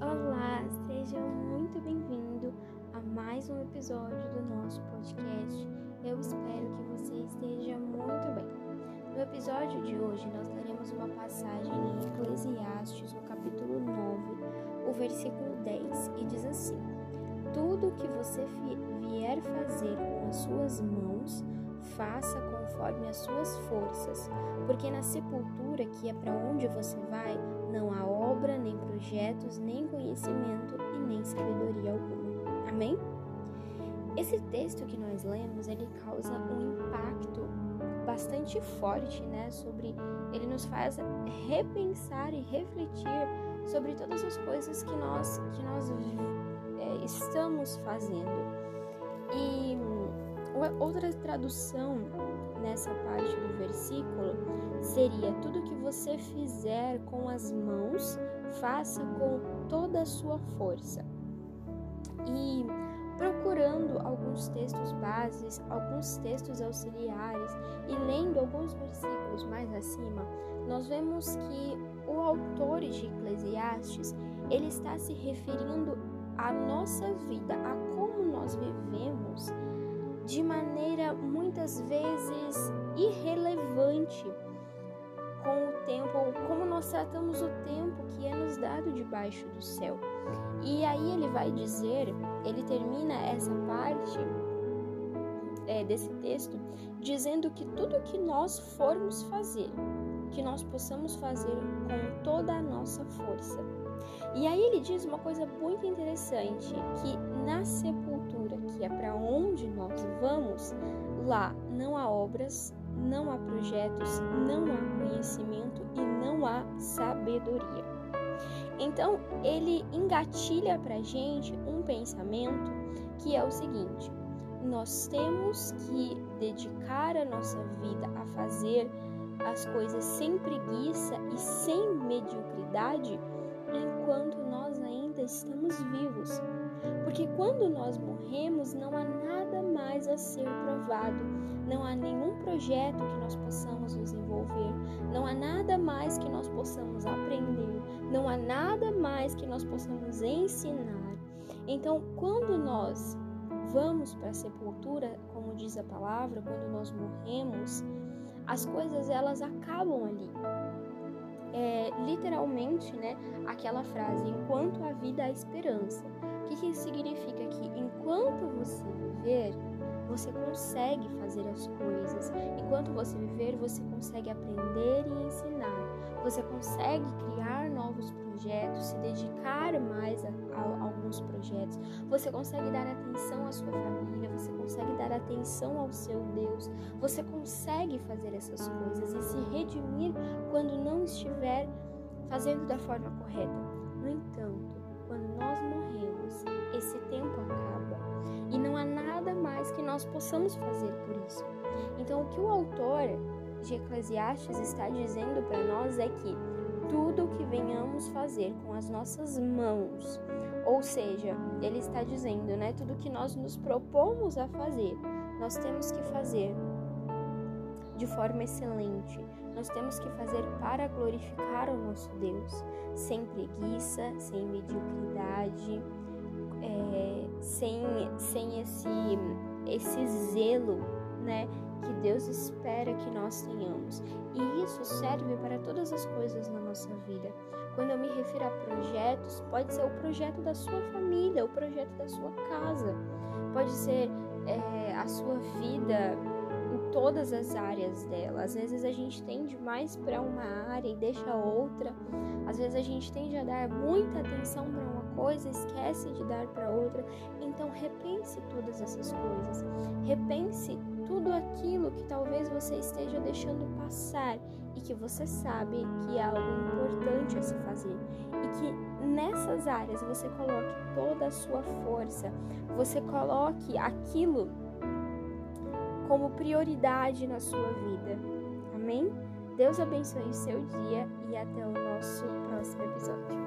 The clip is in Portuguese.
Olá, seja muito bem-vindo a mais um episódio do nosso podcast. Eu espero que você esteja muito bem. No episódio de hoje, nós teremos uma passagem em Eclesiastes, no capítulo 9, o versículo 10, e diz assim: Tudo que você vier fazer com as suas mãos, faça conforme as suas forças, porque na sepultura, que é para onde você vai, não há obra, nem projetos, nem conhecimento e nem sabedoria alguma. Amém? Esse texto que nós lemos, ele causa um impacto bastante forte, né, sobre ele nos faz repensar e refletir sobre todas as coisas que nós que nós é, estamos fazendo. E outra tradução nessa parte do versículo seria: tudo que você fizer com as mãos, faça com toda a sua força. E procurando alguns textos bases, alguns textos auxiliares e lendo alguns versículos mais acima, nós vemos que o autor de Eclesiastes, ele está se referindo à nossa vida, a como nós vivemos de maneira muitas vezes irrelevante com o tempo, como nós tratamos o tempo que é nos dado debaixo do céu. E aí ele vai dizer, ele termina essa parte é, desse texto dizendo que tudo que nós formos fazer, que nós possamos fazer com toda a nossa força. E aí ele diz uma coisa muito interessante, que na sepultura, que é para onde nós vamos, lá não há obras, não há projetos, não há conhecimento e não há sabedoria. Então, ele engatilha para gente um pensamento que é o seguinte: nós temos que dedicar a nossa vida a fazer as coisas sem preguiça e sem mediocridade enquanto nós ainda estamos vivos. Porque quando nós morremos, não há nada mais a ser provado, não há nenhum projeto que nós possamos desenvolver, não há nada mais que nós possamos aprender, não há nada mais que nós possamos ensinar. Então, quando nós vamos para a sepultura, como diz a palavra, quando nós morremos, as coisas elas acabam ali literalmente, né, aquela frase, enquanto a vida há esperança. O que, que significa que enquanto você viver, você consegue fazer as coisas. Enquanto você viver, você consegue aprender e ensinar. Você consegue criar novos projetos, se dedicar mais a, a, alguns projetos. Você consegue dar atenção à sua família, você consegue dar atenção ao seu Deus. Você consegue fazer essas coisas e se redimir quando não estiver fazendo da forma correta. No entanto, quando nós morremos, esse tempo acaba e não há nada mais que nós possamos fazer por isso. Então, o que o autor de Eclesiastes está dizendo para nós é que tudo o que venhamos fazer com as nossas mãos, ou seja, ele está dizendo, né, tudo que nós nos propomos a fazer, nós temos que fazer de forma excelente. Nós temos que fazer para glorificar o nosso Deus, sem preguiça, sem mediocridade, é, sem, sem esse, esse zelo, né? Que Deus espera que nós tenhamos. E isso serve para todas as coisas na nossa vida. Quando eu me refiro a projetos, pode ser o projeto da sua família, o projeto da sua casa, pode ser é, a sua vida em todas as áreas dela. Às vezes a gente tende mais para uma área e deixa outra. Às vezes a gente tende a dar muita atenção para uma coisa, esquece de dar para outra. Então repense todas essas coisas. Repense aquilo que talvez você esteja deixando passar e que você sabe que é algo importante a se fazer e que nessas áreas você coloque toda a sua força, você coloque aquilo como prioridade na sua vida. Amém? Deus abençoe o seu dia e até o nosso próximo episódio.